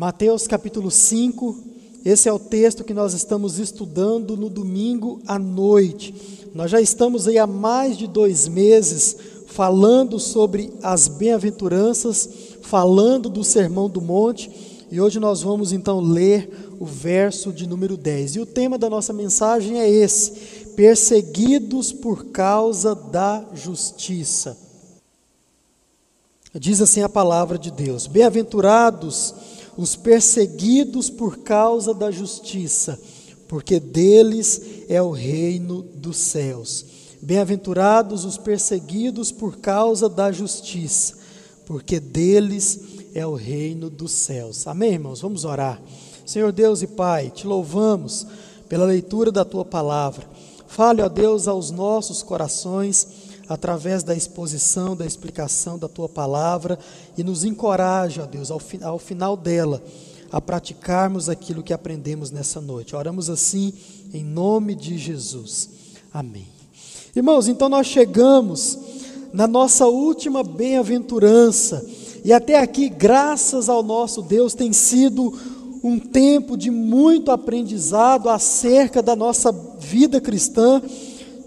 Mateus capítulo 5, esse é o texto que nós estamos estudando no domingo à noite. Nós já estamos aí há mais de dois meses falando sobre as bem-aventuranças, falando do Sermão do Monte, e hoje nós vamos então ler o verso de número 10. E o tema da nossa mensagem é esse: perseguidos por causa da justiça. Diz assim a palavra de Deus: Bem-aventurados os perseguidos por causa da justiça, porque deles é o reino dos céus. Bem-aventurados os perseguidos por causa da justiça, porque deles é o reino dos céus. Amém, irmãos? Vamos orar. Senhor Deus e Pai, te louvamos pela leitura da tua palavra. Fale, ó Deus, aos nossos corações através da exposição, da explicação da tua palavra e nos encoraja, ó Deus, ao, fi ao final dela, a praticarmos aquilo que aprendemos nessa noite. Oramos assim em nome de Jesus. Amém. Irmãos, então nós chegamos na nossa última bem-aventurança, e até aqui, graças ao nosso Deus, tem sido um tempo de muito aprendizado acerca da nossa vida cristã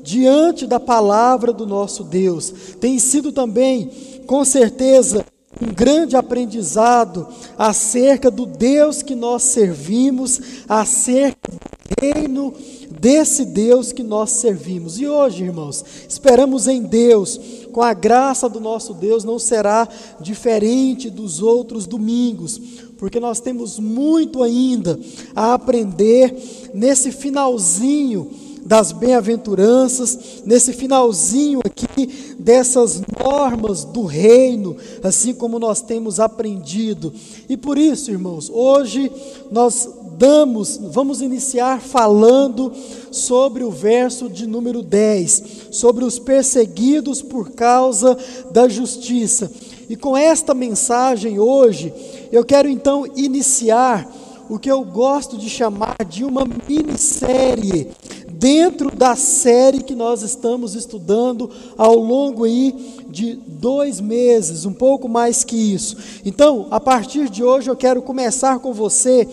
diante da palavra do nosso Deus. Tem sido também, com certeza, um grande aprendizado acerca do Deus que nós servimos, acerca do reino desse Deus que nós servimos. E hoje, irmãos, esperamos em Deus, com a graça do nosso Deus, não será diferente dos outros domingos, porque nós temos muito ainda a aprender nesse finalzinho das bem-aventuranças, nesse finalzinho aqui dessas normas do reino, assim como nós temos aprendido. E por isso, irmãos, hoje nós damos, vamos iniciar falando sobre o verso de número 10, sobre os perseguidos por causa da justiça. E com esta mensagem hoje, eu quero então iniciar o que eu gosto de chamar de uma minissérie dentro da série que nós estamos estudando ao longo aí de dois meses, um pouco mais que isso. Então, a partir de hoje eu quero começar com você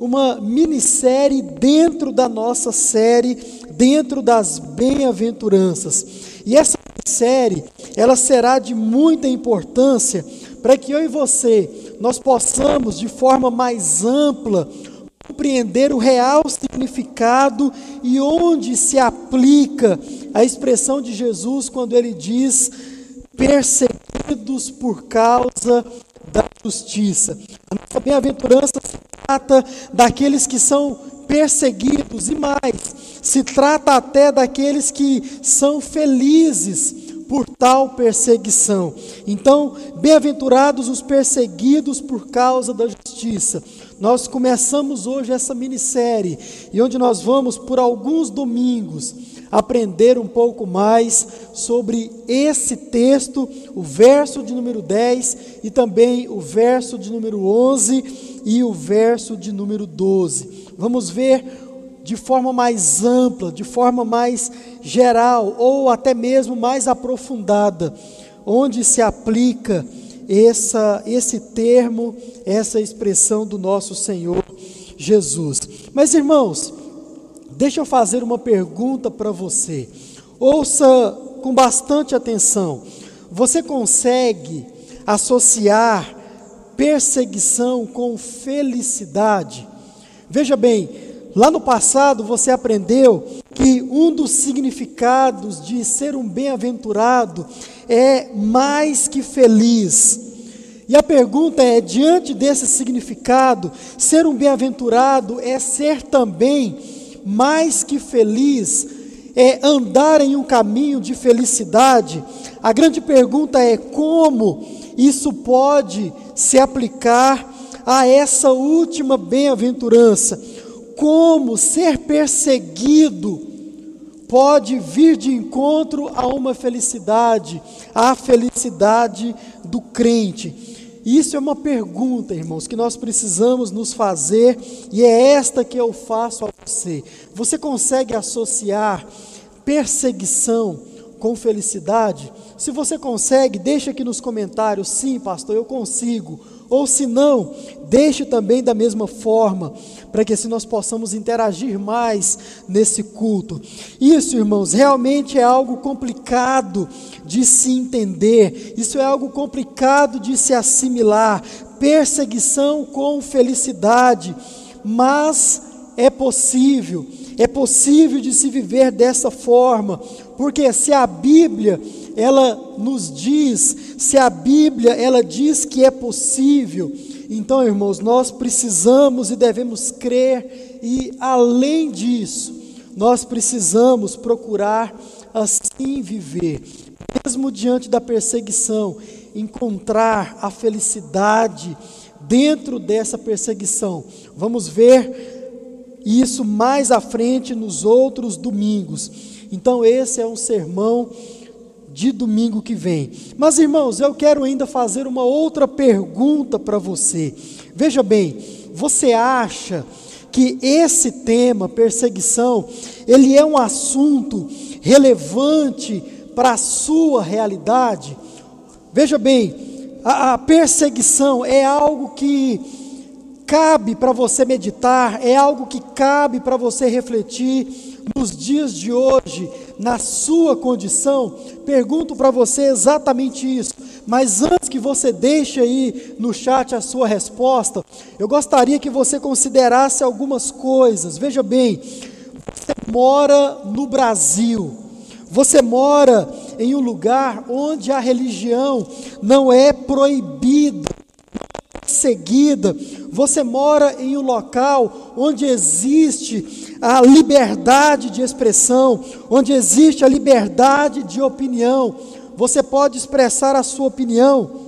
uma minissérie dentro da nossa série, dentro das bem-aventuranças. E essa série, ela será de muita importância para que eu e você nós possamos de forma mais ampla compreender o real significado e onde se aplica a expressão de Jesus quando ele diz perseguidos por causa da justiça. A nossa bem-aventurança se trata daqueles que são perseguidos e mais, se trata até daqueles que são felizes por tal perseguição. Então, bem-aventurados os perseguidos por causa da justiça. Nós começamos hoje essa minissérie e onde nós vamos por alguns domingos aprender um pouco mais sobre esse texto, o verso de número 10 e também o verso de número 11 e o verso de número 12. Vamos ver de forma mais ampla, de forma mais geral ou até mesmo mais aprofundada, onde se aplica essa, esse termo, essa expressão do nosso Senhor Jesus. Mas irmãos, deixa eu fazer uma pergunta para você. Ouça com bastante atenção. Você consegue associar perseguição com felicidade? Veja bem, lá no passado você aprendeu que um dos significados de ser um bem-aventurado é mais que feliz. E a pergunta é: diante desse significado, ser um bem-aventurado é ser também mais que feliz, é andar em um caminho de felicidade? A grande pergunta é: como isso pode se aplicar a essa última bem-aventurança? Como ser perseguido pode vir de encontro a uma felicidade, a felicidade do crente. Isso é uma pergunta, irmãos, que nós precisamos nos fazer e é esta que eu faço a você. Você consegue associar perseguição com felicidade? Se você consegue, deixa aqui nos comentários. Sim, pastor, eu consigo. Ou se não, deixe também da mesma forma, para que assim nós possamos interagir mais nesse culto. Isso, irmãos, realmente é algo complicado de se entender, isso é algo complicado de se assimilar. Perseguição com felicidade, mas é possível, é possível de se viver dessa forma, porque se a Bíblia ela nos diz, se a Bíblia ela diz que é possível, então, irmãos, nós precisamos e devemos crer e além disso, nós precisamos procurar assim viver, mesmo diante da perseguição, encontrar a felicidade dentro dessa perseguição. Vamos ver isso mais à frente nos outros domingos. Então, esse é um sermão de domingo que vem. Mas, irmãos, eu quero ainda fazer uma outra pergunta para você. Veja bem, você acha que esse tema, perseguição, ele é um assunto relevante para a sua realidade? Veja bem, a, a perseguição é algo que cabe para você meditar, é algo que cabe para você refletir nos dias de hoje, na sua condição, pergunto para você exatamente isso. Mas antes que você deixe aí no chat a sua resposta, eu gostaria que você considerasse algumas coisas. Veja bem, você mora no Brasil. Você mora em um lugar onde a religião não é proibida, seguida. Você mora em um local onde existe a liberdade de expressão, onde existe a liberdade de opinião. Você pode expressar a sua opinião.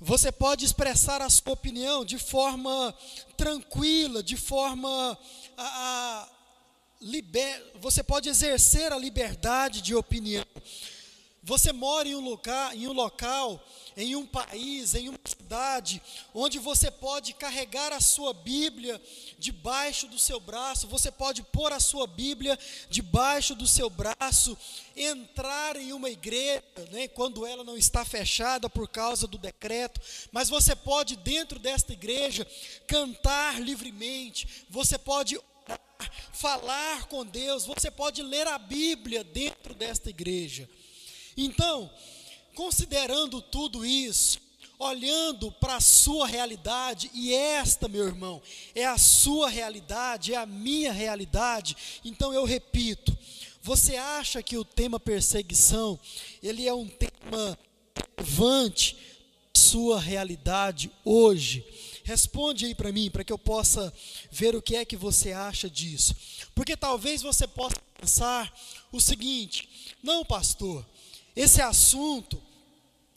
Você pode expressar a sua opinião de forma tranquila, de forma a, a liber, você pode exercer a liberdade de opinião. Você mora em um lugar, em um local, em um país, em uma cidade, onde você pode carregar a sua Bíblia debaixo do seu braço, você pode pôr a sua Bíblia debaixo do seu braço, entrar em uma igreja, né, quando ela não está fechada por causa do decreto, mas você pode, dentro desta igreja, cantar livremente, você pode orar, falar com Deus, você pode ler a Bíblia dentro desta igreja. Então, considerando tudo isso, olhando para a sua realidade, e esta, meu irmão, é a sua realidade, é a minha realidade, então eu repito, você acha que o tema perseguição, ele é um tema relevante sua realidade hoje? Responde aí para mim, para que eu possa ver o que é que você acha disso. Porque talvez você possa pensar o seguinte: não, pastor, esse assunto,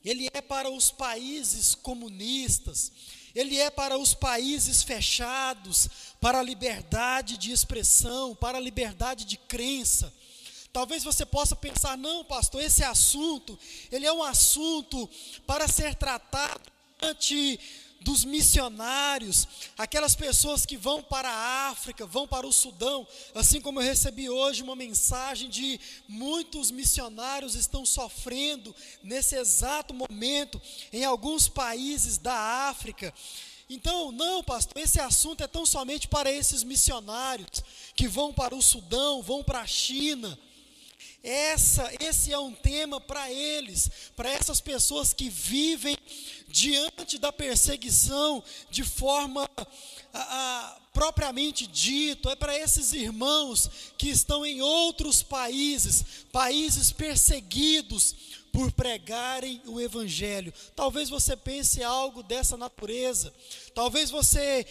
ele é para os países comunistas, ele é para os países fechados, para a liberdade de expressão, para a liberdade de crença. Talvez você possa pensar, não, pastor, esse assunto, ele é um assunto para ser tratado ante dos missionários, aquelas pessoas que vão para a África, vão para o Sudão, assim como eu recebi hoje uma mensagem de muitos missionários estão sofrendo nesse exato momento em alguns países da África. Então, não, pastor, esse assunto é tão somente para esses missionários que vão para o Sudão, vão para a China. Essa, esse é um tema para eles, para essas pessoas que vivem diante da perseguição de forma a, a, propriamente dito, é para esses irmãos que estão em outros países, países perseguidos por pregarem o Evangelho. Talvez você pense algo dessa natureza, talvez você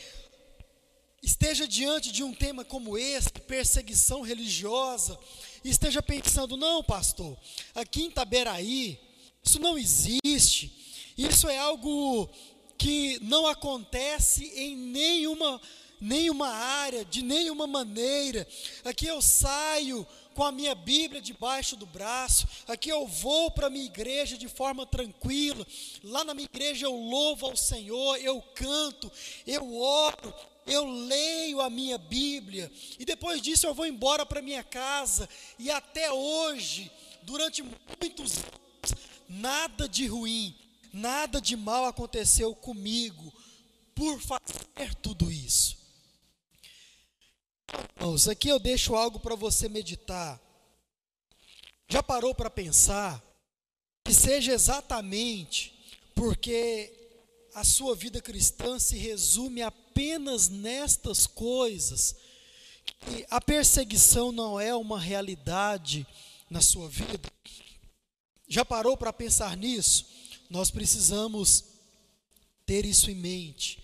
esteja diante de um tema como esse, perseguição religiosa, e esteja pensando: não, pastor, aqui em Itaberaí, isso não existe, isso é algo que não acontece em nenhuma, nenhuma área, de nenhuma maneira. Aqui eu saio com a minha Bíblia debaixo do braço, aqui eu vou para a minha igreja de forma tranquila, lá na minha igreja eu louvo ao Senhor, eu canto, eu oro, eu leio a minha Bíblia, e depois disso eu vou embora para minha casa, e até hoje, durante muitos anos, nada de ruim, nada de mal aconteceu comigo por fazer tudo isso. Irmãos, aqui eu deixo algo para você meditar. Já parou para pensar que seja exatamente porque a sua vida cristã se resume apenas nestas coisas, que a perseguição não é uma realidade na sua vida? Já parou para pensar nisso? Nós precisamos ter isso em mente.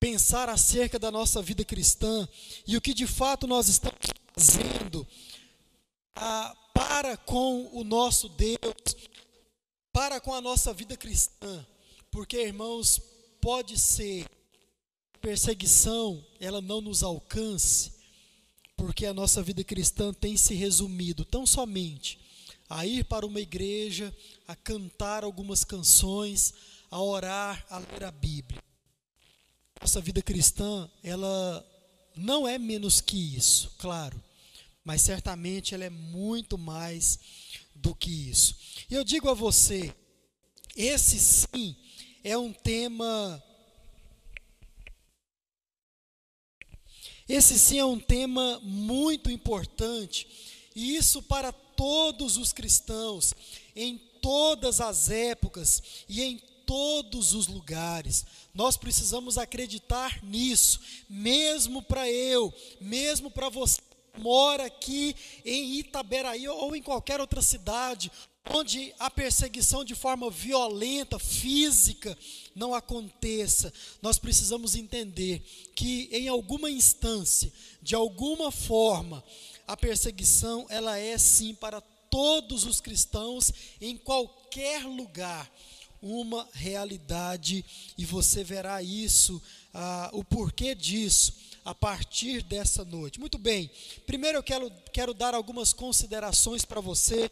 Pensar acerca da nossa vida cristã e o que de fato nós estamos fazendo ah, para com o nosso Deus, para com a nossa vida cristã. Porque, irmãos, pode ser perseguição, ela não nos alcance, porque a nossa vida cristã tem se resumido tão somente a ir para uma igreja, a cantar algumas canções, a orar, a ler a Bíblia. Nossa vida cristã, ela não é menos que isso, claro, mas certamente ela é muito mais do que isso. E eu digo a você, esse sim é um tema. Esse sim é um tema muito importante, e isso para todos os cristãos, em todas as épocas e em todos os lugares. Nós precisamos acreditar nisso, mesmo para eu, mesmo para você mora aqui em Itaberaí ou em qualquer outra cidade, onde a perseguição de forma violenta, física, não aconteça, nós precisamos entender que em alguma instância, de alguma forma, a perseguição ela é sim para todos os cristãos em qualquer lugar uma realidade. E você verá isso, ah, o porquê disso a partir dessa noite. Muito bem, primeiro eu quero, quero dar algumas considerações para você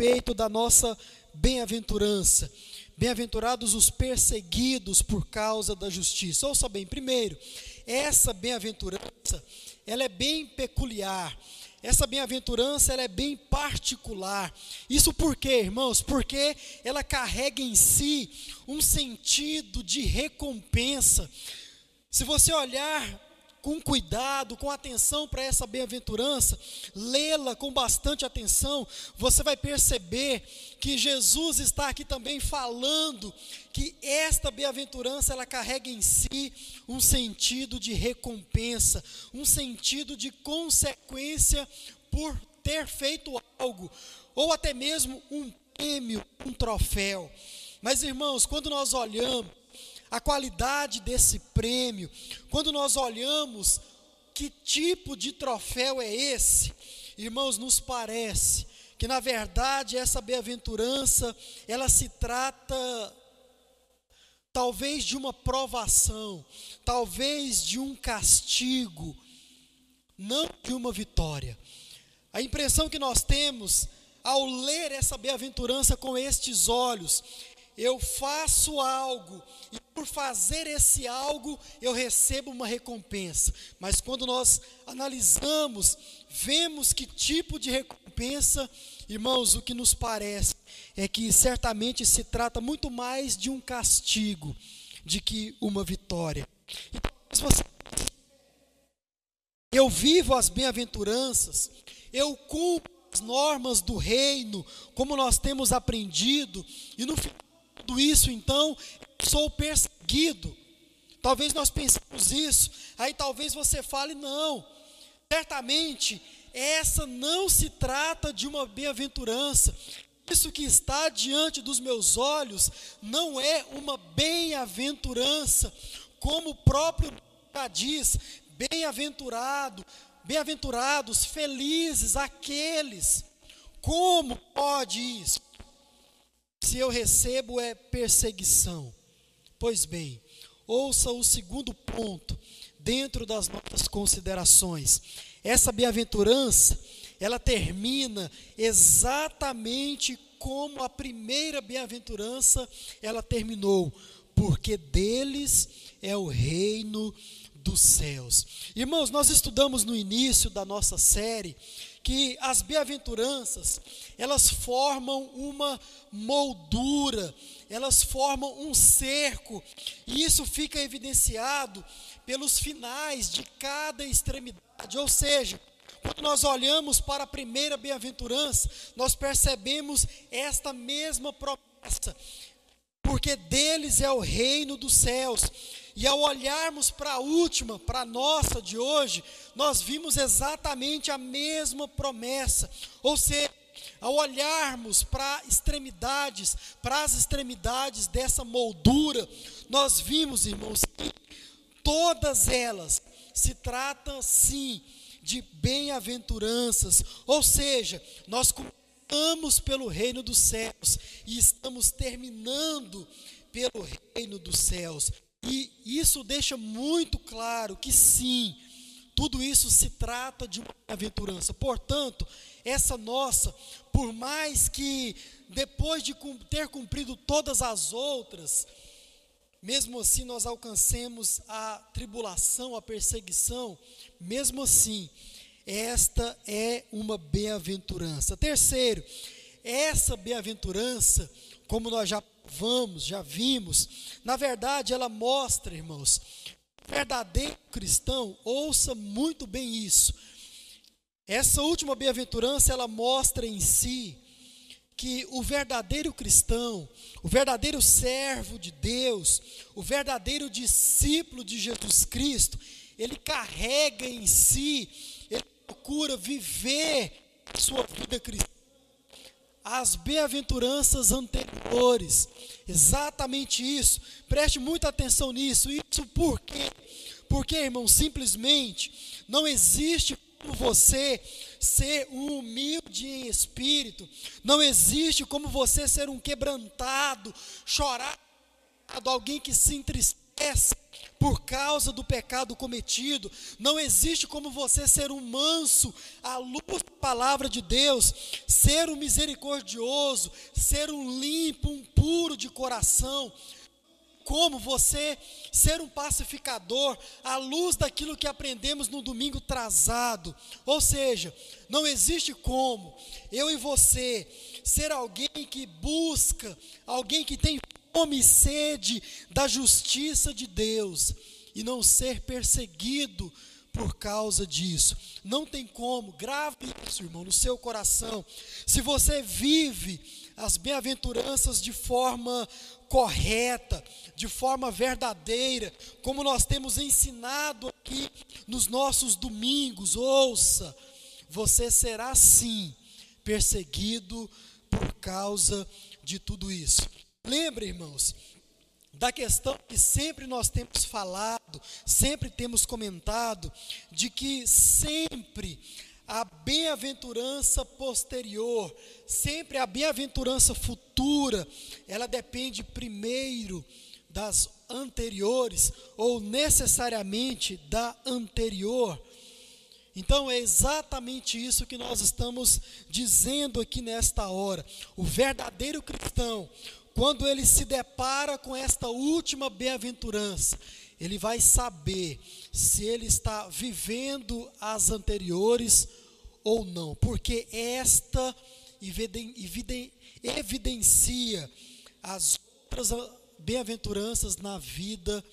respeito da nossa bem-aventurança. Bem-aventurados os perseguidos por causa da justiça. Ouça bem, primeiro, essa bem-aventurança, ela é bem peculiar. Essa bem-aventurança ela é bem particular. Isso por quê, irmãos? Porque ela carrega em si um sentido de recompensa. Se você olhar com cuidado, com atenção para essa bem-aventurança, lê-la com bastante atenção, você vai perceber que Jesus está aqui também falando que esta bem-aventurança ela carrega em si um sentido de recompensa, um sentido de consequência por ter feito algo, ou até mesmo um prêmio, um troféu. Mas irmãos, quando nós olhamos a qualidade desse prêmio, quando nós olhamos que tipo de troféu é esse, irmãos, nos parece que na verdade essa bem-aventurança, ela se trata talvez de uma provação, talvez de um castigo, não de uma vitória. A impressão que nós temos ao ler essa bem-aventurança com estes olhos eu faço algo e por fazer esse algo eu recebo uma recompensa. Mas quando nós analisamos, vemos que tipo de recompensa, irmãos, o que nos parece é que certamente se trata muito mais de um castigo de que uma vitória. Então, se você eu vivo as bem-aventuranças, eu cumpro as normas do reino, como nós temos aprendido, e no final tudo isso, então, sou perseguido. Talvez nós pensemos isso, aí talvez você fale, não, certamente essa não se trata de uma bem-aventurança. Isso que está diante dos meus olhos não é uma bem-aventurança, como o próprio já diz, bem-aventurado, bem-aventurados, felizes aqueles. Como pode isso? Se eu recebo é perseguição. Pois bem, ouça o segundo ponto dentro das nossas considerações. Essa bem-aventurança, ela termina exatamente como a primeira bem-aventurança ela terminou, porque deles é o reino dos céus. Irmãos, nós estudamos no início da nossa série que as bem-aventuranças, elas formam uma moldura, elas formam um cerco, e isso fica evidenciado pelos finais de cada extremidade, ou seja, quando nós olhamos para a primeira bem-aventurança, nós percebemos esta mesma promessa, porque deles é o reino dos céus. E ao olharmos para a última, para a nossa de hoje, nós vimos exatamente a mesma promessa. Ou seja, ao olharmos para extremidades, para as extremidades dessa moldura, nós vimos, irmãos, que todas elas se tratam sim de bem-aventuranças, ou seja, nós começamos pelo reino dos céus e estamos terminando pelo reino dos céus. E isso deixa muito claro que sim, tudo isso se trata de uma aventurança. Portanto, essa nossa, por mais que depois de ter cumprido todas as outras, mesmo assim nós alcancemos a tribulação, a perseguição, mesmo assim, esta é uma bem-aventurança. Terceiro, essa bem-aventurança, como nós já vamos, já vimos, na verdade ela mostra, irmãos, verdadeiro cristão, ouça muito bem isso. Essa última bem-aventurança, ela mostra em si que o verdadeiro cristão, o verdadeiro servo de Deus, o verdadeiro discípulo de Jesus Cristo, ele carrega em si, ele procura viver sua vida cristã as bem-aventuranças anteriores. Exatamente isso. Preste muita atenção nisso. Isso por quê? Porque, irmão, simplesmente não existe como você ser um humilde em espírito, não existe como você ser um quebrantado, chorar, alguém que se entristece por causa do pecado cometido. Não existe como você ser um manso à luz da palavra de Deus, ser um misericordioso, ser um limpo, um puro de coração. Como você ser um pacificador à luz daquilo que aprendemos no domingo trazado. Ou seja, não existe como eu e você ser alguém que busca, alguém que tem fome e sede da justiça de Deus e não ser perseguido por causa disso. Não tem como, grave isso, irmão, no seu coração. Se você vive as bem-aventuranças de forma correta, de forma verdadeira, como nós temos ensinado aqui nos nossos domingos, ouça, você será sim perseguido por causa de tudo isso. Lembre, irmãos, da questão que sempre nós temos falado, sempre temos comentado, de que sempre a bem-aventurança posterior, sempre a bem-aventurança futura, ela depende primeiro das anteriores, ou necessariamente da anterior. Então é exatamente isso que nós estamos dizendo aqui nesta hora. O verdadeiro cristão, quando ele se depara com esta última bem-aventurança, ele vai saber se ele está vivendo as anteriores ou não, porque esta evidencia as outras bem-aventuranças na vida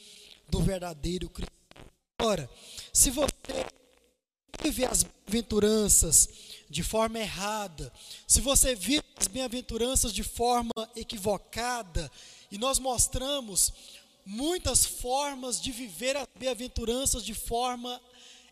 do verdadeiro cristão. Ora, se você vive as bem-aventuranças de forma errada, se você vive as bem-aventuranças de forma equivocada, e nós mostramos muitas formas de viver as bem-aventuranças de forma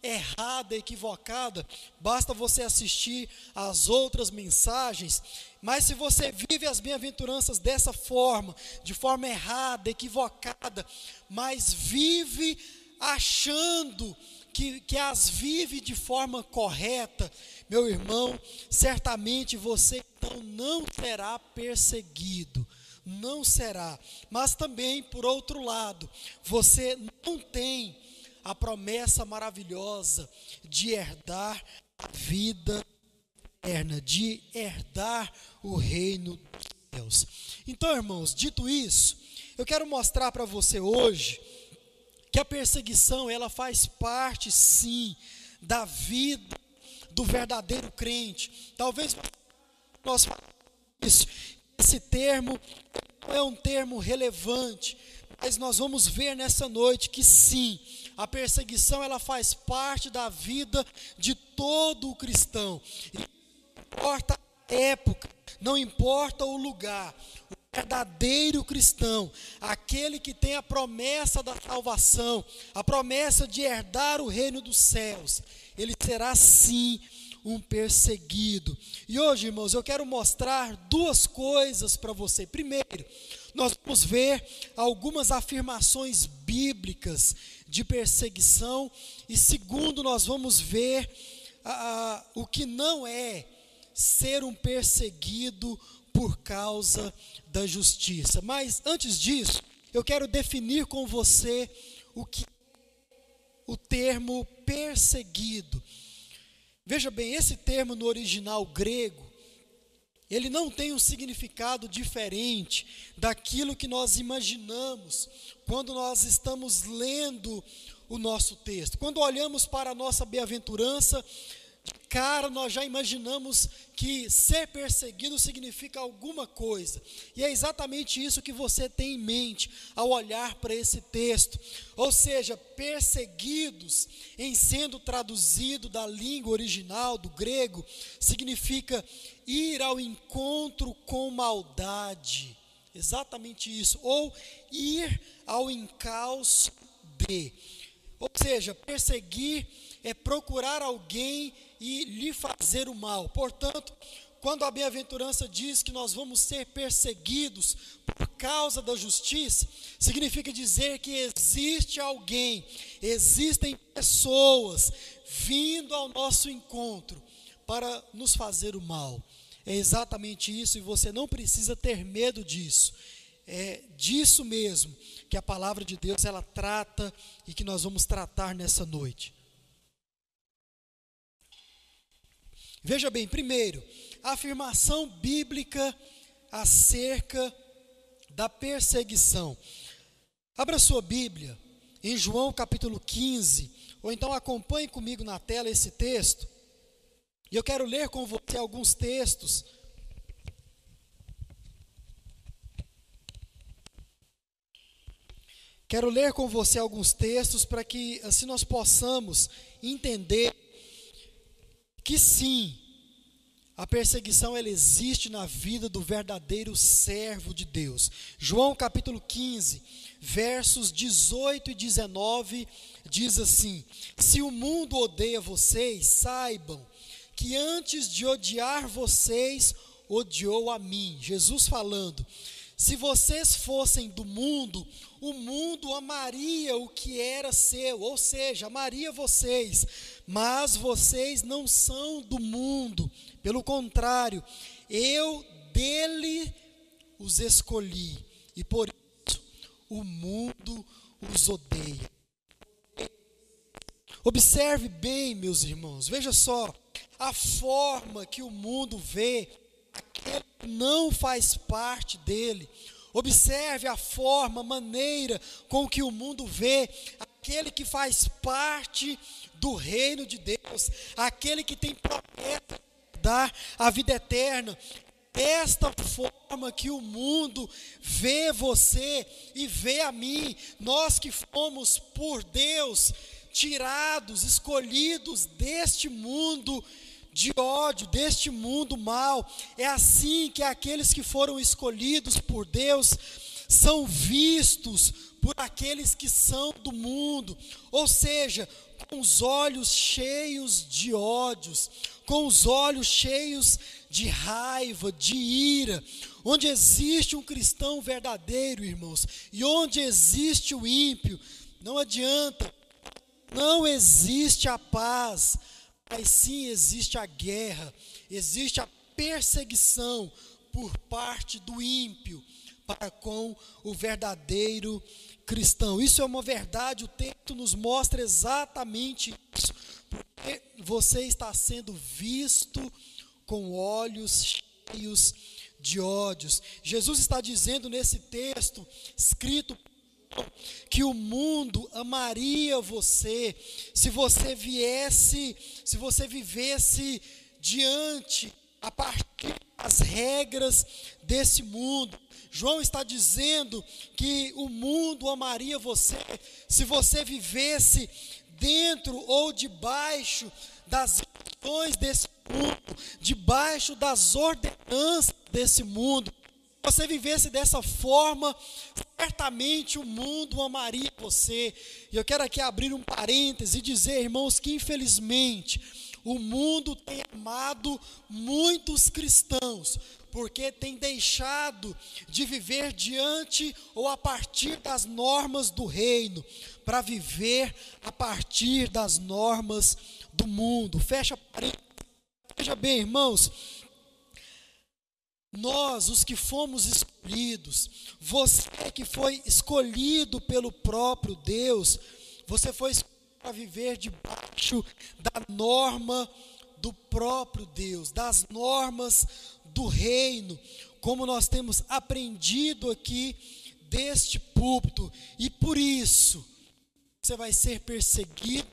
errada, equivocada, basta você assistir às outras mensagens. Mas se você vive as bem-aventuranças dessa forma, de forma errada, equivocada, mas vive achando que, que as vive de forma correta, meu irmão, certamente você então não será perseguido, não será. Mas também, por outro lado, você não tem a promessa maravilhosa de herdar a vida eterna, de herdar o reino dos céus. Então, irmãos, dito isso, eu quero mostrar para você hoje que a perseguição ela faz parte sim da vida do verdadeiro crente. Talvez nós isso, esse termo é um termo relevante, mas nós vamos ver nessa noite que sim, a perseguição ela faz parte da vida de todo o cristão. E não importa a época, não importa o lugar. O verdadeiro cristão, aquele que tem a promessa da salvação, a promessa de herdar o reino dos céus, ele será sim um perseguido. E hoje, irmãos, eu quero mostrar duas coisas para você. Primeiro, nós vamos ver algumas afirmações bíblicas de perseguição, e segundo, nós vamos ver ah, o que não é ser um perseguido por causa da justiça. Mas antes disso, eu quero definir com você o que o termo perseguido. Veja bem, esse termo no original grego, ele não tem um significado diferente daquilo que nós imaginamos quando nós estamos lendo o nosso texto. Quando olhamos para a nossa bem-aventurança, cara nós já imaginamos que ser perseguido significa alguma coisa. E é exatamente isso que você tem em mente ao olhar para esse texto. Ou seja, perseguidos, em sendo traduzido da língua original, do grego, significa ir ao encontro com maldade. Exatamente isso. Ou ir ao encalço de. Ou seja, perseguir é procurar alguém e lhe fazer o mal. Portanto, quando a bem-aventurança diz que nós vamos ser perseguidos por causa da justiça, significa dizer que existe alguém, existem pessoas vindo ao nosso encontro para nos fazer o mal. É exatamente isso e você não precisa ter medo disso. É disso mesmo que a palavra de Deus ela trata e que nós vamos tratar nessa noite. Veja bem, primeiro, a afirmação bíblica acerca da perseguição. Abra sua Bíblia em João capítulo 15, ou então acompanhe comigo na tela esse texto. E eu quero ler com você alguns textos. Quero ler com você alguns textos para que assim nós possamos entender que sim, a perseguição ela existe na vida do verdadeiro servo de Deus. João capítulo 15, versos 18 e 19 diz assim: Se o mundo odeia vocês, saibam que antes de odiar vocês, odiou a mim. Jesus falando: Se vocês fossem do mundo, o mundo amaria o que era seu, ou seja, amaria vocês, mas vocês não são do mundo, pelo contrário, eu dele os escolhi, e por isso o mundo os odeia. Observe bem, meus irmãos, veja só, a forma que o mundo vê aquele que não faz parte dele. Observe a forma, maneira com que o mundo vê aquele que faz parte do reino de Deus, aquele que tem promessa de dar a vida eterna. Esta forma que o mundo vê você e vê a mim, nós que fomos por Deus tirados, escolhidos deste mundo de ódio deste mundo mal. É assim que aqueles que foram escolhidos por Deus são vistos por aqueles que são do mundo, ou seja, com os olhos cheios de ódios, com os olhos cheios de raiva, de ira. Onde existe um cristão verdadeiro, irmãos, e onde existe o ímpio, não adianta, não existe a paz, mas sim existe a guerra, existe a perseguição por parte do ímpio para com o verdadeiro cristão. Isso é uma verdade, o texto nos mostra exatamente isso. Porque você está sendo visto com olhos cheios de ódios. Jesus está dizendo nesse texto, escrito que o mundo amaria você se você viesse, se você vivesse diante a partir das regras desse mundo. João está dizendo que o mundo amaria você se você vivesse dentro ou debaixo das instruções desse mundo, debaixo das ordenanças desse mundo. Se você vivesse dessa forma, certamente o mundo amaria você. E eu quero aqui abrir um parêntese e dizer, irmãos, que infelizmente o mundo tem amado muitos cristãos, porque tem deixado de viver diante ou a partir das normas do reino, para viver a partir das normas do mundo. Fecha. Veja bem, irmãos, nós, os que fomos escolhidos, você que foi escolhido pelo próprio Deus, você foi escolhido para viver debaixo da norma do próprio Deus, das normas do reino, como nós temos aprendido aqui deste púlpito, e por isso você vai ser perseguido,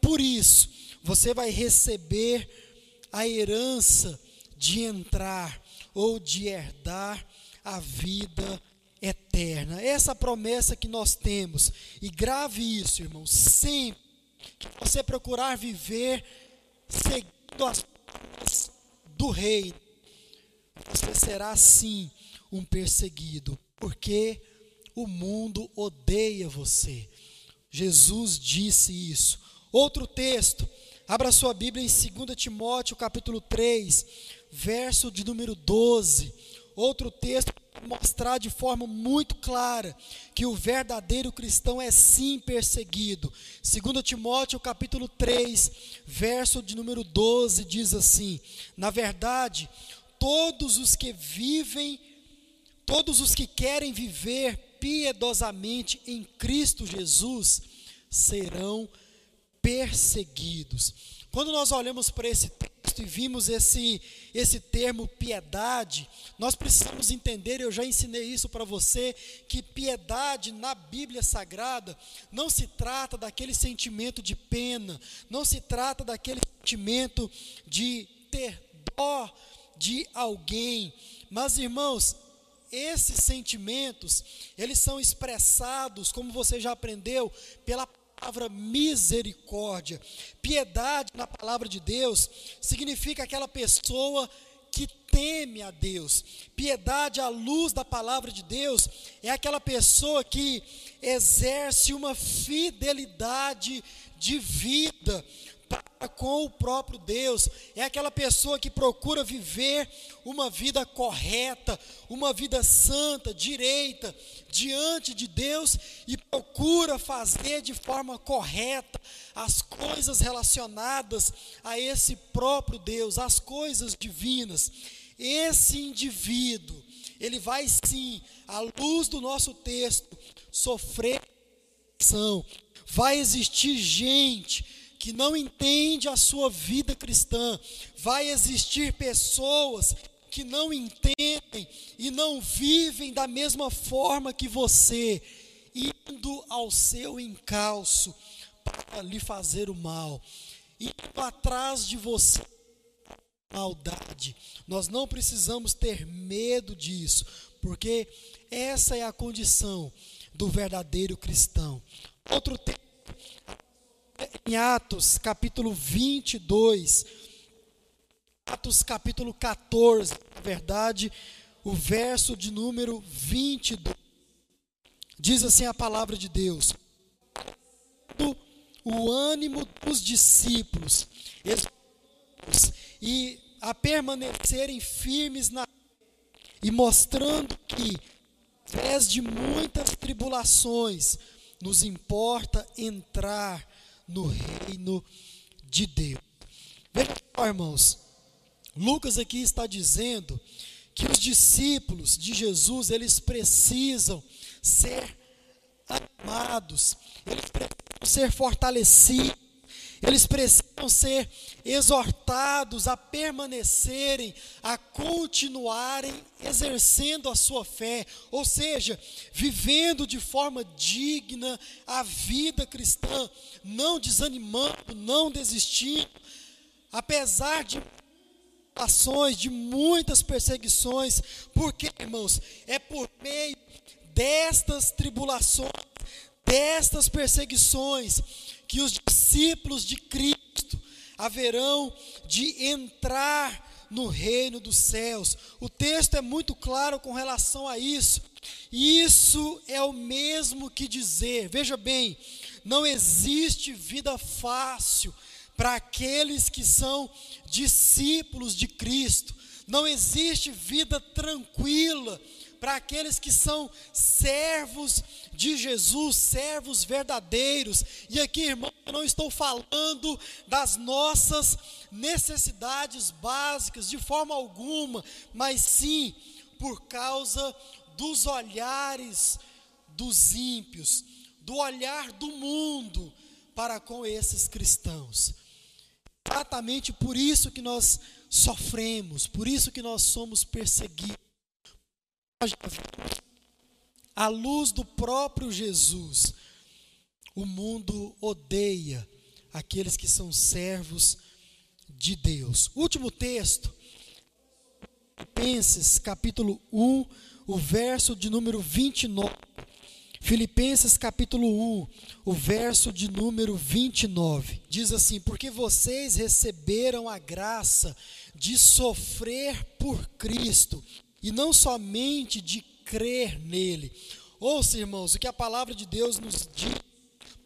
por isso você vai receber a herança de entrar ou de herdar a vida eterna. Essa promessa que nós temos, e grave isso, irmão, sempre que você procurar viver seguindo as do reino, você será sim um perseguido, porque o mundo odeia você. Jesus disse isso. Outro texto, abra sua Bíblia em 2 Timóteo, capítulo 3, verso de número 12. Outro texto mostrar de forma muito clara que o verdadeiro cristão é sim perseguido. Segundo Timóteo, capítulo 3, verso de número 12 diz assim: Na verdade, todos os que vivem, todos os que querem viver piedosamente em Cristo Jesus serão perseguidos. Quando nós olhamos para esse texto e vimos esse, esse termo piedade, nós precisamos entender, eu já ensinei isso para você, que piedade na Bíblia Sagrada não se trata daquele sentimento de pena, não se trata daquele sentimento de ter dó de alguém, mas irmãos, esses sentimentos, eles são expressados, como você já aprendeu, pela palavra misericórdia. Piedade na palavra de Deus significa aquela pessoa que teme a Deus. Piedade à luz da palavra de Deus é aquela pessoa que exerce uma fidelidade de vida para com o próprio Deus, é aquela pessoa que procura viver uma vida correta, uma vida santa, direita, diante de Deus e procura fazer de forma correta as coisas relacionadas a esse próprio Deus, as coisas divinas. Esse indivíduo, ele vai sim, à luz do nosso texto, sofrer vai existir gente que não entende a sua vida cristã. Vai existir pessoas que não entendem e não vivem da mesma forma que você, indo ao seu encalço para lhe fazer o mal, indo atrás de você maldade. Nós não precisamos ter medo disso, porque essa é a condição do verdadeiro cristão. Outro texto em Atos capítulo 22, Atos capítulo 14, na verdade, o verso de número 22. Diz assim a palavra de Deus: o ânimo dos discípulos e a permanecerem firmes na e mostrando que, através de muitas tribulações, nos importa entrar no reino de Deus. Veja só, irmãos, Lucas aqui está dizendo que os discípulos de Jesus, eles precisam ser animados, eles precisam ser fortalecidos, eles precisam ser exortados a permanecerem, a continuarem exercendo a sua fé, ou seja, vivendo de forma digna a vida cristã, não desanimando, não desistindo, apesar de ações, de muitas perseguições, porque, irmãos, é por meio destas tribulações, destas perseguições, que os discípulos de Cristo haverão de entrar no reino dos céus. O texto é muito claro com relação a isso. Isso é o mesmo que dizer, veja bem, não existe vida fácil para aqueles que são discípulos de Cristo. Não existe vida tranquila para aqueles que são servos de Jesus, servos verdadeiros. E aqui, irmão, eu não estou falando das nossas necessidades básicas de forma alguma, mas sim por causa dos olhares dos ímpios, do olhar do mundo para com esses cristãos. Exatamente por isso que nós sofremos, por isso que nós somos perseguidos à luz do próprio Jesus, o mundo odeia aqueles que são servos de Deus. Último texto, Filipenses capítulo 1, o verso de número 29. Filipenses capítulo 1, o verso de número 29. Diz assim: Porque vocês receberam a graça de sofrer por Cristo e não somente de crer nele. Ouça, irmãos, o que a palavra de Deus nos diz.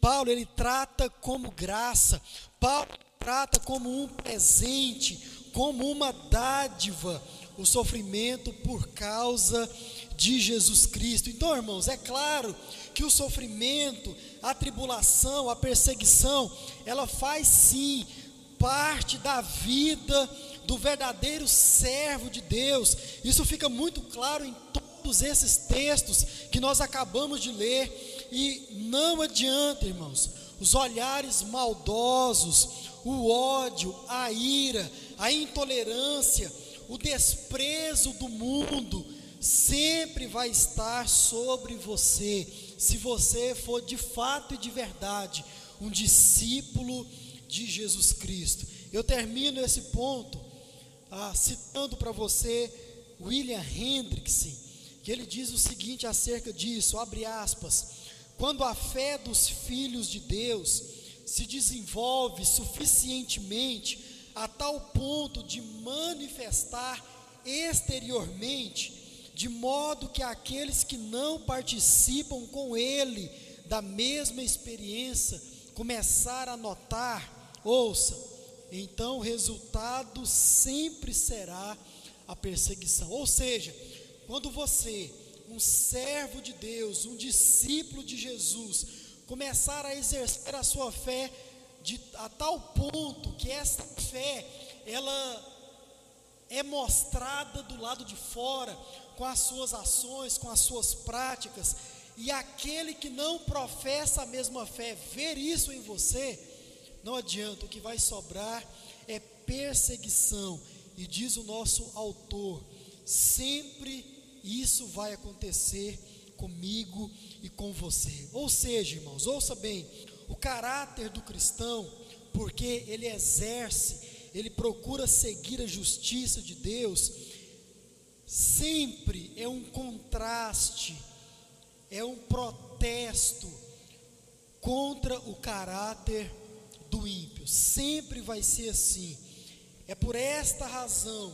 Paulo, ele trata como graça, Paulo trata como um presente, como uma dádiva, o sofrimento por causa de Jesus Cristo. Então, irmãos, é claro que o sofrimento, a tribulação, a perseguição, ela faz sim parte da vida do verdadeiro servo de Deus. Isso fica muito claro em todos esses textos que nós acabamos de ler. E não adianta, irmãos, os olhares maldosos, o ódio, a ira, a intolerância, o desprezo do mundo sempre vai estar sobre você, se você for de fato e de verdade um discípulo de Jesus Cristo. Eu termino esse ponto ah, citando para você William Hendrickson, que ele diz o seguinte acerca disso, abre aspas, quando a fé dos filhos de Deus se desenvolve suficientemente a tal ponto de manifestar exteriormente, de modo que aqueles que não participam com ele da mesma experiência começar a notar, ouça, então o resultado sempre será a perseguição. Ou seja, quando você, um servo de Deus, um discípulo de Jesus, começar a exercer a sua fé de, a tal ponto que essa fé ela é mostrada do lado de fora com as suas ações, com as suas práticas, e aquele que não professa a mesma fé ver isso em você, não adianta, o que vai sobrar é perseguição. E diz o nosso autor: sempre isso vai acontecer comigo e com você. Ou seja, irmãos, ouça bem: o caráter do cristão, porque ele exerce, ele procura seguir a justiça de Deus, sempre é um contraste, é um protesto contra o caráter do ímpio. Sempre vai ser assim. É por esta razão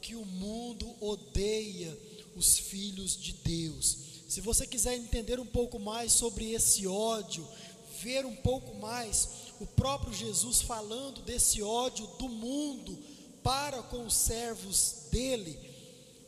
que o mundo odeia os filhos de Deus. Se você quiser entender um pouco mais sobre esse ódio, ver um pouco mais o próprio Jesus falando desse ódio do mundo para com os servos dele,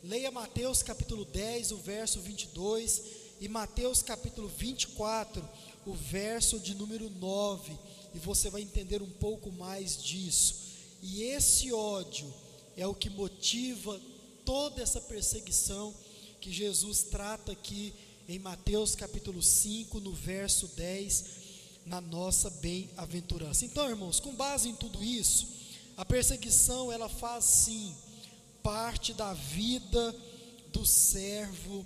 leia Mateus capítulo 10, o verso 22 e Mateus capítulo 24, o verso de número 9 e você vai entender um pouco mais disso. E esse ódio é o que motiva toda essa perseguição que Jesus trata aqui em Mateus capítulo 5, no verso 10 na nossa bem-aventurança. Então, irmãos, com base em tudo isso, a perseguição ela faz sim parte da vida do servo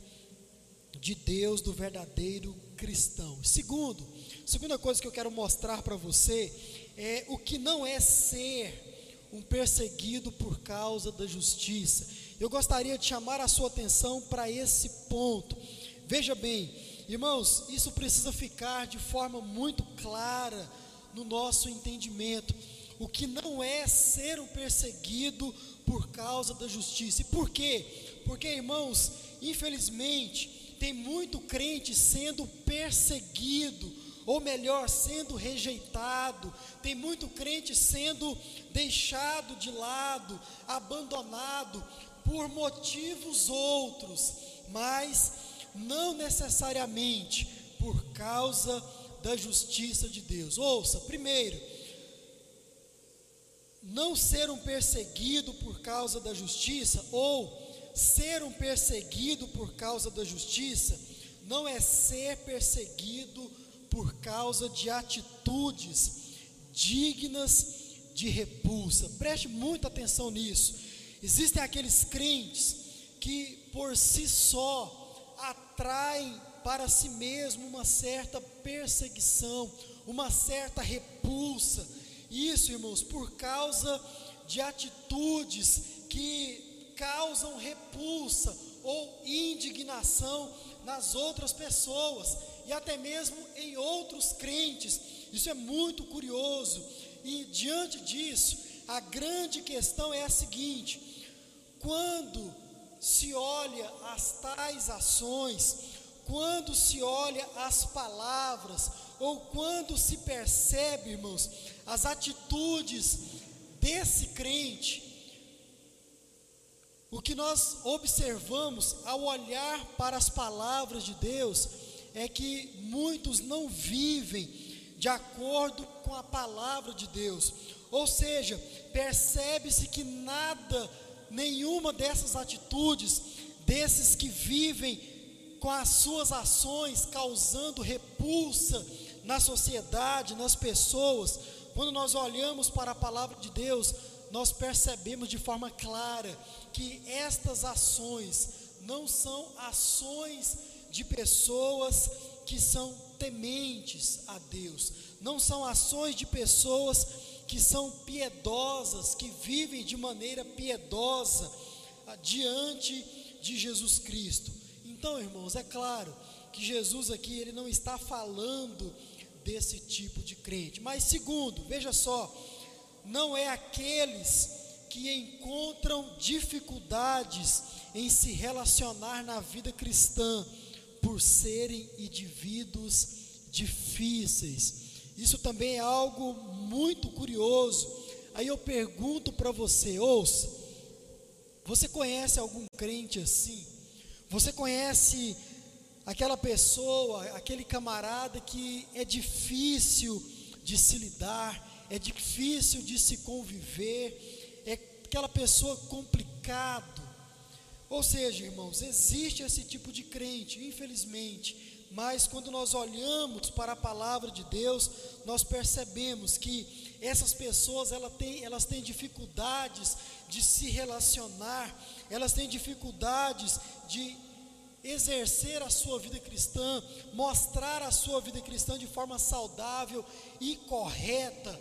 de Deus, do verdadeiro cristão. Segundo, segunda coisa que eu quero mostrar para você é o que não é ser um perseguido por causa da justiça. Eu gostaria de chamar a sua atenção para esse ponto. Veja bem, irmãos, isso precisa ficar de forma muito clara no nosso entendimento. O que não é ser um perseguido por causa da justiça. E por quê? Porque, irmãos, infelizmente, tem muito crente sendo perseguido, ou melhor, sendo rejeitado. Tem muito crente sendo deixado de lado, abandonado por motivos outros, mas não necessariamente por causa da justiça de Deus. Ouça, primeiro, não ser um perseguido por causa da justiça, ou ser um perseguido por causa da justiça, não é ser perseguido por causa de atitudes dignas de repulsa. Preste muita atenção nisso. Existem aqueles crentes que por si só atraem para si mesmo uma certa perseguição, uma certa repulsa. Isso, irmãos, por causa de atitudes que causam repulsa ou indignação nas outras pessoas e até mesmo em outros crentes. Isso é muito curioso. E diante disso, a grande questão é a seguinte: quando se olha as tais ações, quando se olha as palavras, ou quando se percebe, irmãos, as atitudes desse crente, o que nós observamos ao olhar para as palavras de Deus é que muitos não vivem de acordo com a palavra de Deus. Ou seja, percebe-se que nada, nenhuma dessas atitudes, desses que vivem com as suas ações causando repulsa na sociedade, nas pessoas, quando nós olhamos para a palavra de Deus, nós percebemos de forma clara que estas ações não são ações de pessoas que são tementes a Deus, não são ações de pessoas que são piedosas, que vivem de maneira piedosa ah, diante de Jesus Cristo. Então, irmãos, é claro que Jesus aqui ele não está falando desse tipo de crente. Mas segundo, veja só, não é aqueles que encontram dificuldades em se relacionar na vida cristã por serem indivíduos difíceis. Isso também é algo muito curioso. Aí eu pergunto para você, ouça, você conhece algum crente assim? Você conhece aquela pessoa, aquele camarada que é difícil de se lidar, é difícil de se conviver, é aquela pessoa complicado. Ou seja, irmãos, existe esse tipo de crente, infelizmente, mas quando nós olhamos para a palavra de Deus, nós percebemos que essas pessoas elas têm, elas têm dificuldades de se relacionar, elas têm dificuldades de exercer a sua vida cristã, mostrar a sua vida cristã de forma saudável e correta,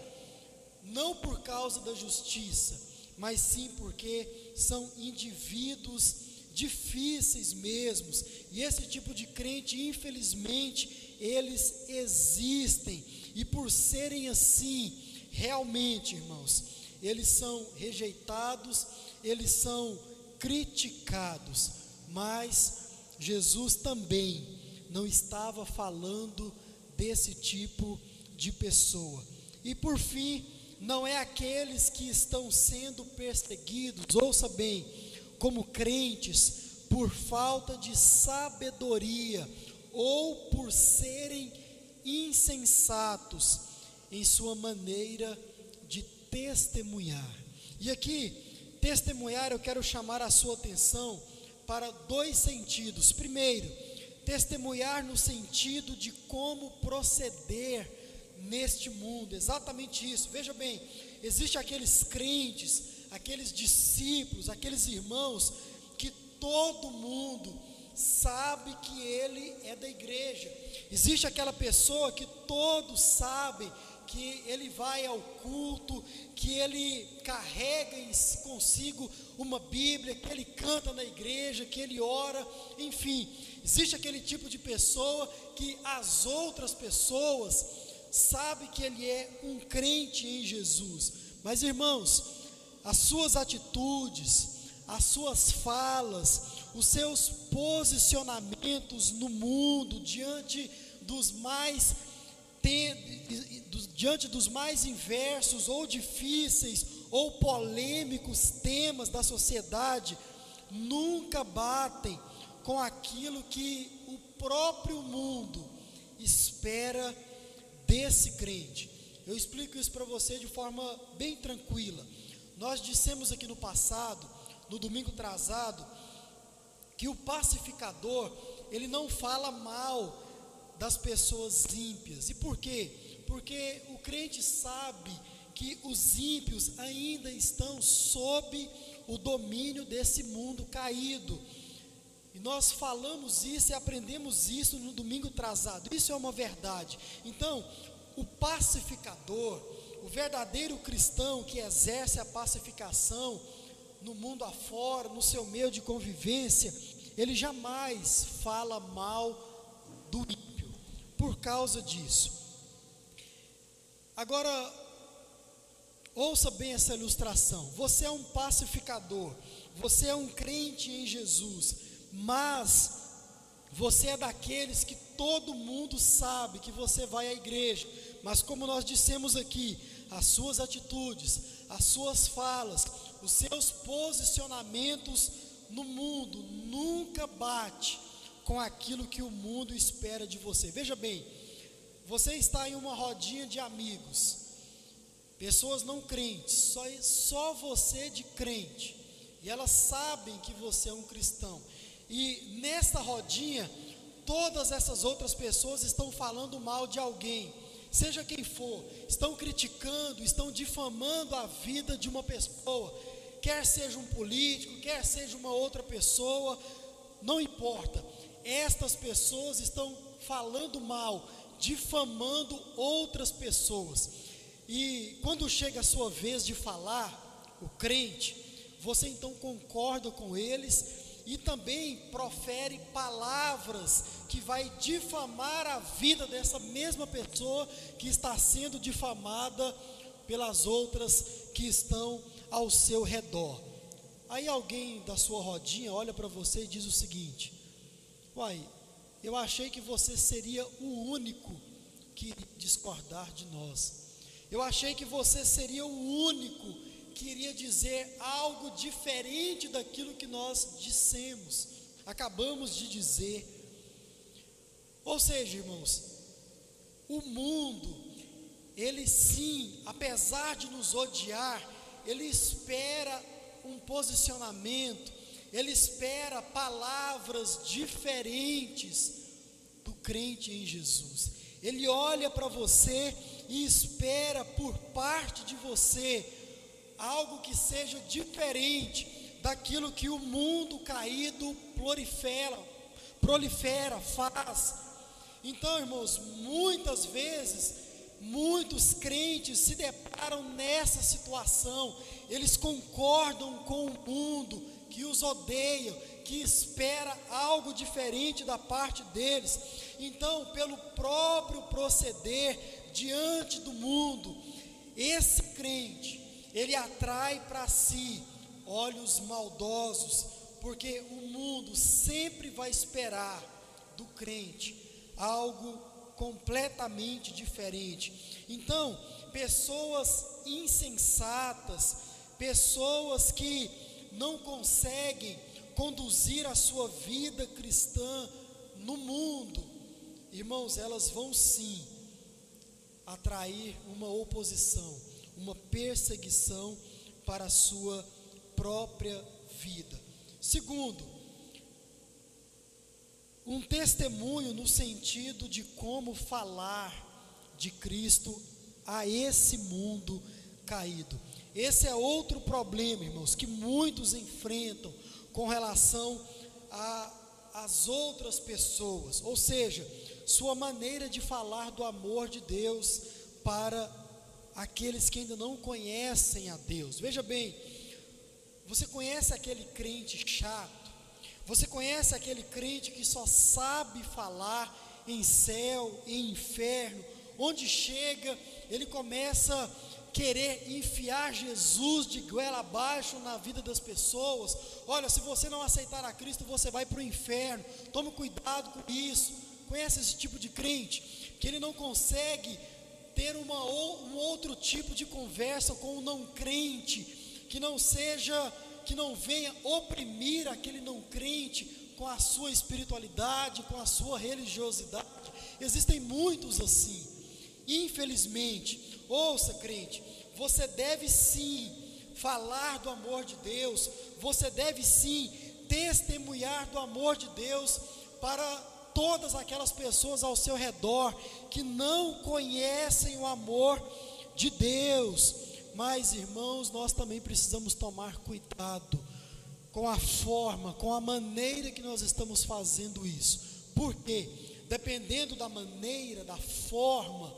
não por causa da justiça, mas sim porque são indivíduos difíceis mesmos, e esse tipo de crente, infelizmente, eles existem, e por serem assim, realmente, irmãos, eles são rejeitados, eles são criticados, mas Jesus também não estava falando desse tipo de pessoa. E por fim, não é aqueles que estão sendo perseguidos, ouça bem, como crentes, por falta de sabedoria ou por serem insensatos em sua maneira de testemunhar. E aqui, testemunhar, eu quero chamar a sua atenção para dois sentidos. Primeiro, testemunhar no sentido de como proceder neste mundo, exatamente isso. Veja bem, existe aqueles crentes, aqueles discípulos, aqueles irmãos que todo mundo sabe que ele é da igreja. Existe aquela pessoa que todos sabem que ele vai ao culto, que ele carrega consigo uma Bíblia, que ele canta na igreja, que ele ora, enfim, existe aquele tipo de pessoa que as outras pessoas sabem que ele é um crente em Jesus. Mas irmãos, as suas atitudes, as suas falas, os seus posicionamentos no mundo diante dos mais diante dos mais inversos ou difíceis ou polêmicos temas da sociedade, nunca batem com aquilo que o próprio mundo espera desse crente. Eu explico isso para você de forma bem tranquila. Nós dissemos aqui no passado, no domingo trazado, que o pacificador, ele não fala mal das pessoas ímpias. E por quê? Porque o crente sabe que os ímpios ainda estão sob o domínio desse mundo caído. E nós falamos isso e aprendemos isso no domingo trazado. Isso é uma verdade. Então, o pacificador, o verdadeiro cristão que exerce a pacificação no mundo afora, no seu meio de convivência, ele jamais fala mal do ímpio por causa disso. Agora, ouça bem essa ilustração. Você é um pacificador, você é um crente em Jesus, mas você é daqueles que todo mundo sabe que você vai à igreja, mas como nós dissemos aqui, as suas atitudes, as suas falas, os seus posicionamentos no mundo nunca bate com aquilo que o mundo espera de você. Veja bem, você está em uma rodinha de amigos, pessoas não crentes, só, só você de crente, e elas sabem que você é um cristão. E nesta rodinha, todas essas outras pessoas estão falando mal de alguém, seja quem for, estão criticando, estão difamando a vida de uma pessoa, quer seja um político, quer seja uma outra pessoa, não importa. Estas pessoas estão falando mal, difamando outras pessoas. E quando chega a sua vez de falar, o crente, você então concorda com eles e também profere palavras que vai difamar a vida dessa mesma pessoa que está sendo difamada pelas outras que estão ao seu redor. Aí alguém da sua rodinha olha para você e diz o seguinte: Uai, eu achei que você seria o único que discordar de nós. Eu achei que você seria o único que iria dizer algo diferente daquilo que nós dissemos, acabamos de dizer. Ou seja, irmãos, o mundo, ele sim, apesar de nos odiar, ele espera um posicionamento, ele espera palavras diferentes do crente em Jesus. Ele olha para você e espera por parte de você algo que seja diferente daquilo que o mundo caído prolifera, prolifera, faz. Então, irmãos, muitas vezes, muitos crentes se deparam nessa situação, eles concordam com o mundo que os odeia, que espera algo diferente da parte deles. Então, pelo próprio proceder diante do mundo, esse crente, ele atrai para si olhos maldosos, porque o mundo sempre vai esperar do crente algo completamente diferente. Então, pessoas insensatas, pessoas que não conseguem conduzir a sua vida cristã no mundo, irmãos, elas vão sim atrair uma oposição, uma perseguição para a sua própria vida. Segundo, um testemunho no sentido de como falar de Cristo a esse mundo caído. Esse é outro problema, irmãos, que muitos enfrentam com relação às outras pessoas, ou seja, sua maneira de falar do amor de Deus para aqueles que ainda não conhecem a Deus. Veja bem, você conhece aquele crente chato? Você conhece aquele crente que só sabe falar em céu, em inferno, onde chega, ele começa a querer enfiar Jesus de goela abaixo na vida das pessoas. Olha, se você não aceitar a Cristo, você vai para o inferno. Tome cuidado com isso. Conhece esse tipo de crente que ele não consegue ter uma, um outro tipo de conversa com o não crente que não seja, que não venha oprimir aquele não crente com a sua espiritualidade, com a sua religiosidade. Existem muitos assim. Infelizmente, ouça, crente, você deve sim falar do amor de Deus, você deve sim testemunhar do amor de Deus para todas aquelas pessoas ao seu redor que não conhecem o amor de Deus. Mas, irmãos, nós também precisamos tomar cuidado com a forma, com a maneira que nós estamos fazendo isso. Porque, dependendo da maneira, da forma,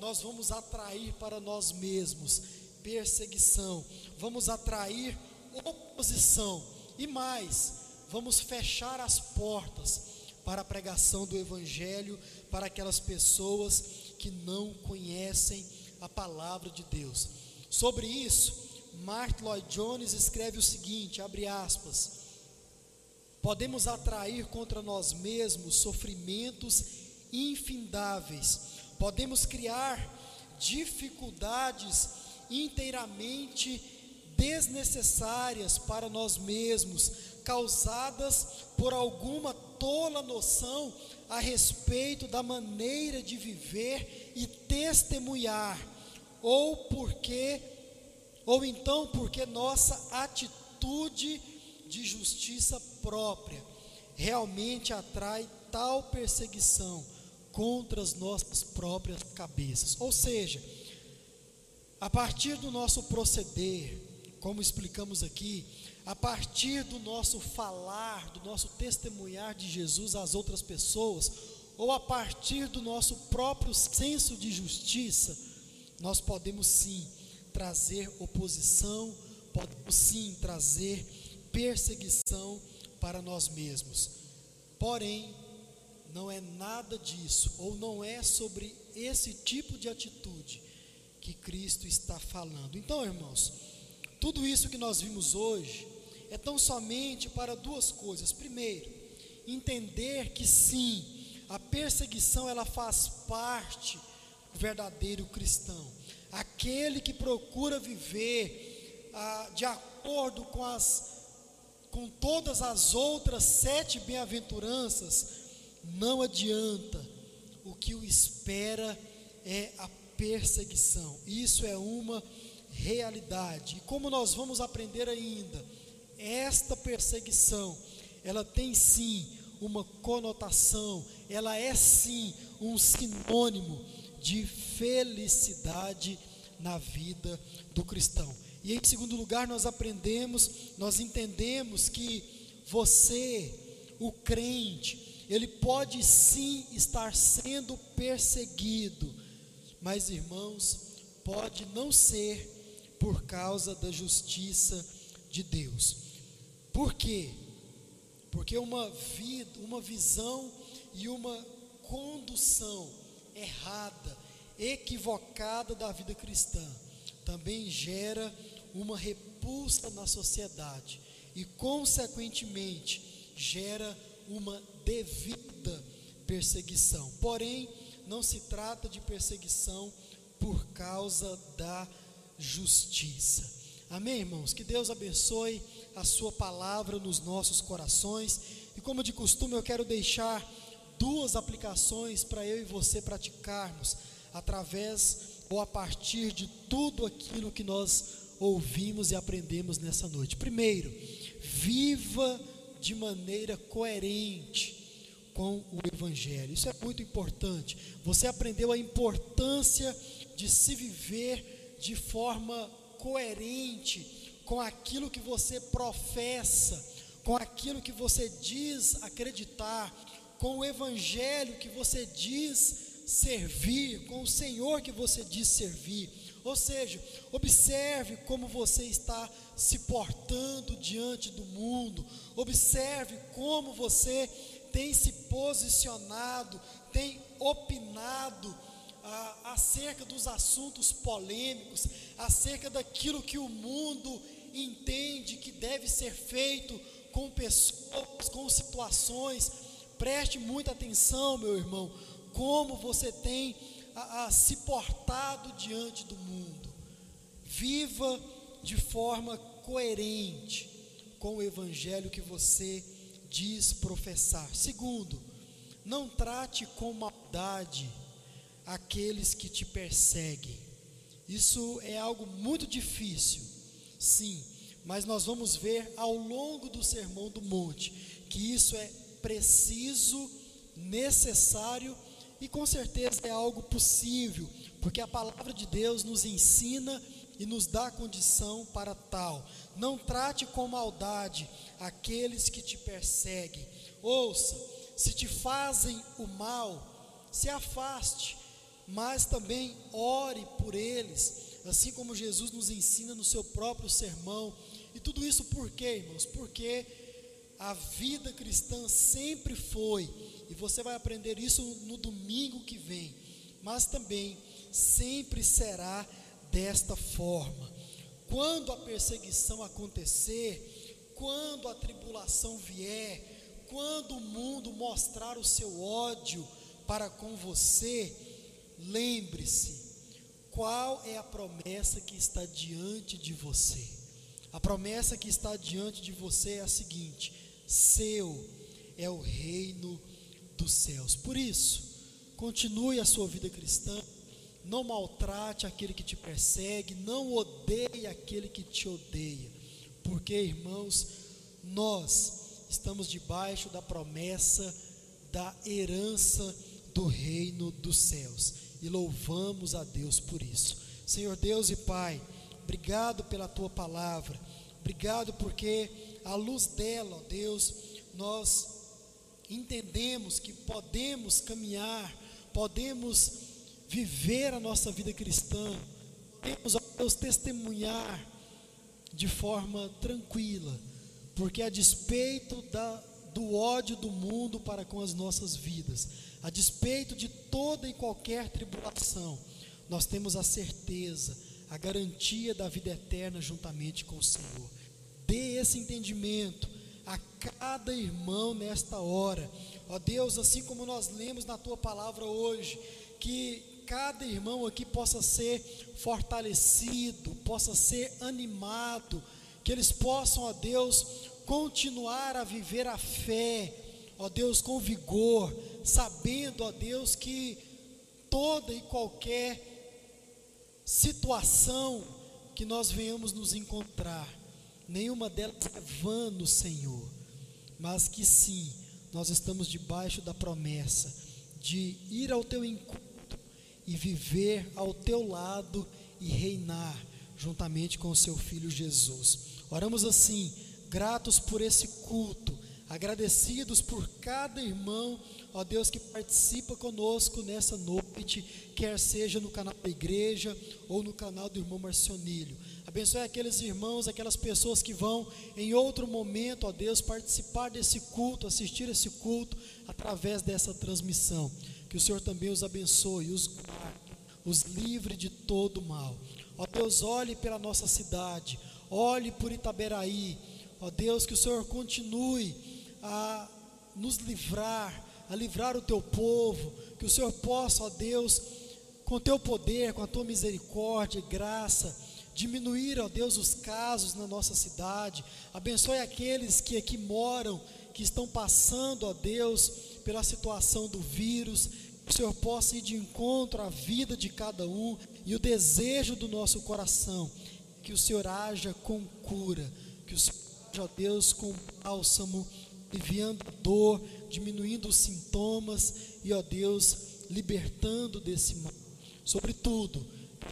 nós vamos atrair para nós mesmos perseguição, vamos atrair oposição e mais, vamos fechar as portas para a pregação do Evangelho para aquelas pessoas que não conhecem a palavra de Deus. Sobre isso, Mark Lloyd Jones escreve o seguinte: abre aspas. Podemos atrair contra nós mesmos sofrimentos infindáveis, podemos criar dificuldades inteiramente desnecessárias para nós mesmos, causadas por alguma tola noção a respeito da maneira de viver e testemunhar ou porque, ou então porque nossa atitude de justiça própria realmente atrai tal perseguição contra as nossas próprias cabeças. Ou seja, a partir do nosso proceder, como explicamos aqui, a partir do nosso falar, do nosso testemunhar de Jesus às outras pessoas, ou a partir do nosso próprio senso de justiça, nós podemos sim trazer oposição, podemos sim trazer perseguição para nós mesmos. Porém, não é nada disso, ou não é sobre esse tipo de atitude que Cristo está falando. Então, irmãos, tudo isso que nós vimos hoje é tão somente para duas coisas. Primeiro, entender que sim, a perseguição ela faz parte verdadeiro cristão, aquele que procura viver ah, de acordo com as com todas as outras sete bem-aventuranças, não adianta. O que o espera é a perseguição. Isso é uma realidade. E como nós vamos aprender ainda, esta perseguição, ela tem sim uma conotação, ela é sim um sinônimo de felicidade na vida do cristão. E em segundo lugar, nós aprendemos, nós entendemos que você, o crente, ele pode sim estar sendo perseguido, mas irmãos, pode não ser por causa da justiça de Deus. Por quê? Porque uma vida, uma visão e uma condução errada, equivocada da vida cristã, também gera uma repulsa na sociedade e, consequentemente, gera uma devida perseguição. Porém, não se trata de perseguição por causa da justiça. Amém, irmãos? Que Deus abençoe a Sua palavra nos nossos corações. E como de costume, eu quero deixar duas aplicações para eu e você praticarmos através ou a partir de tudo aquilo que nós ouvimos e aprendemos nessa noite. Primeiro, viva de maneira coerente com o Evangelho. Isso é muito importante. Você aprendeu a importância de se viver de forma coerente com aquilo que você professa, com aquilo que você diz acreditar, com o Evangelho que você diz servir, com o Senhor que você diz servir. Ou seja, observe como você está se portando diante do mundo, observe como você tem se posicionado, tem opinado ah, acerca dos assuntos polêmicos, acerca daquilo que o mundo entende que deve ser feito com pessoas, com situações. Preste muita atenção, meu irmão, como você tem a, a, se portado diante do mundo. Viva de forma coerente com o evangelho que você diz professar. Segundo, não trate com maldade aqueles que te perseguem. Isso é algo muito difícil, sim, mas nós vamos ver ao longo do Sermão do Monte que isso é preciso, necessário e com certeza é algo possível, porque a palavra de Deus nos ensina e nos dá condição para tal. Não trate com maldade aqueles que te perseguem. Ouça, se te fazem o mal, se afaste, mas também ore por eles, assim como Jesus nos ensina no seu próprio sermão. E tudo isso por quê, irmãos? Porque a vida cristã sempre foi, e você vai aprender isso no domingo que vem, mas também sempre será desta forma. Quando a perseguição acontecer, quando a tribulação vier, quando o mundo mostrar o seu ódio para com você, lembre-se qual é a promessa que está diante de você. A promessa que está diante de você é a seguinte: seu é o reino dos céus. Por isso, continue a sua vida cristã, não maltrate aquele que te persegue, não odeie aquele que te odeia, porque, irmãos, nós estamos debaixo da promessa da herança do reino dos céus e louvamos a Deus por isso. Senhor Deus e Pai, obrigado pela tua palavra, obrigado porque à luz dela, ó Deus, nós entendemos que podemos caminhar, podemos viver a nossa vida cristã, podemos, ó Deus, testemunhar de forma tranquila, porque a despeito da, do ódio do mundo para com as nossas vidas, a despeito de toda e qualquer tribulação, nós temos a certeza, a garantia da vida eterna juntamente com o Senhor. Dê esse entendimento a cada irmão nesta hora. Ó Deus, assim como nós lemos na tua palavra hoje, que cada irmão aqui possa ser fortalecido, possa ser animado, que eles possam, ó Deus, continuar a viver a fé, ó Deus, com vigor, sabendo, ó Deus, que toda e qualquer situação que nós venhamos nos encontrar, nenhuma delas é vã no Senhor, mas que sim, nós estamos debaixo da promessa de ir ao teu encontro e viver ao teu lado e reinar juntamente com o seu filho Jesus. Oramos assim, gratos por esse culto agradecidos por cada irmão, ó Deus, que participa conosco nessa noite, quer seja no canal da igreja ou no canal do irmão Marcionílio. Abençoe aqueles irmãos, aquelas pessoas que vão em outro momento, ó Deus, participar desse culto, assistir esse culto através dessa transmissão. Que o Senhor também os abençoe, os guarde, os livre de todo mal. Ó Deus, olhe pela nossa cidade, olhe por Itaberaí. Ó Deus, que o Senhor continue a nos livrar, a livrar o teu povo, que o Senhor possa, ó Deus, com o teu poder, com a tua misericórdia e graça, diminuir, ó Deus, os casos na nossa cidade. Abençoe aqueles que aqui moram, que estão passando, ó Deus, pela situação do vírus. Que o Senhor possa ir de encontro à vida de cada um e o desejo do nosso coração. Que o Senhor haja com cura, que o Senhor haja, ó Deus, com bálsamo aliviando dor diminuindo os sintomas e, ó Deus, libertando desse mal. Sobretudo,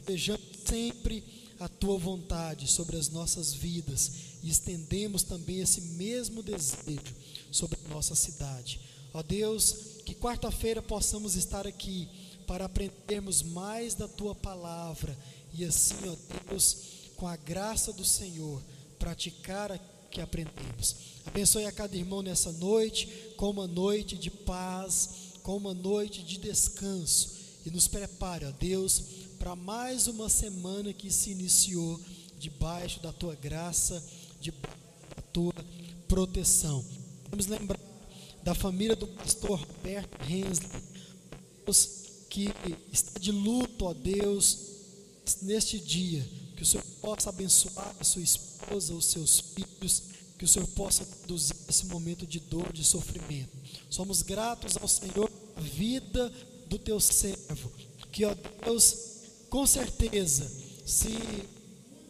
desejamos sempre a tua vontade sobre as nossas vidas e estendemos também esse mesmo desejo sobre a nossa cidade. Ó Deus, que quarta-feira possamos estar aqui para aprendermos mais da tua palavra e assim, ó Deus, com a graça do Senhor, praticar o que aprendemos. Abençoe a cada irmão nessa noite, com uma noite de paz, com uma noite de descanso e nos prepare, ó Deus, para mais uma semana que se iniciou debaixo da tua graça, debaixo da tua proteção. Vamos lembrar da família do pastor Roberto Hensley, que está de luto, ó Deus, neste dia, que o Senhor possa abençoar a sua esposa, os seus filhos, que o Senhor possa conduzir esse momento de dor, de sofrimento. Somos gratos ao Senhor vida do teu servo, que ó Deus com certeza, se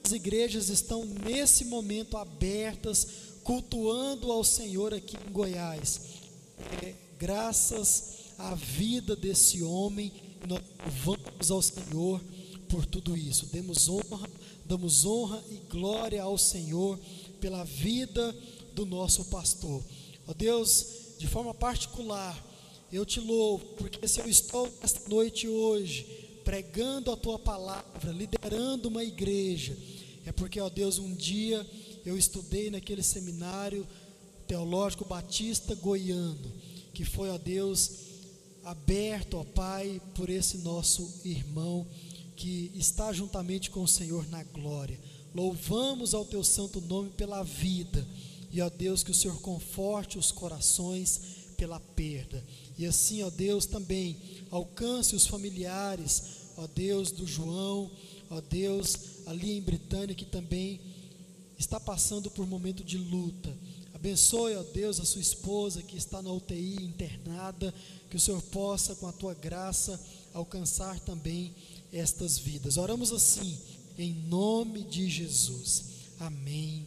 as igrejas estão nesse momento abertas, cultuando ao Senhor aqui em Goiás, é, graças à vida desse homem, nós vamos ao Senhor por tudo isso. Demos honra, damos honra e glória ao Senhor pela vida do nosso pastor. Ó Deus, de forma particular, eu te louvo, porque se eu estou esta noite hoje, pregando a tua palavra, liderando uma igreja, é porque, ó Deus, um dia eu estudei naquele seminário teológico batista goiano, que foi, ó Deus, aberto, ó Pai, por esse nosso irmão que está juntamente com o Senhor na glória. Louvamos ao teu santo nome pela vida. E ó Deus, que o Senhor conforte os corações pela perda. E assim, ó Deus, também alcance os familiares, ó Deus, do João, ó Deus, ali em Britânia, que também está passando por um momento de luta. Abençoe, ó Deus, a sua esposa que está na UTI internada, que o Senhor possa, com a tua graça, alcançar também estas vidas. Oramos assim, em nome de Jesus. Amém.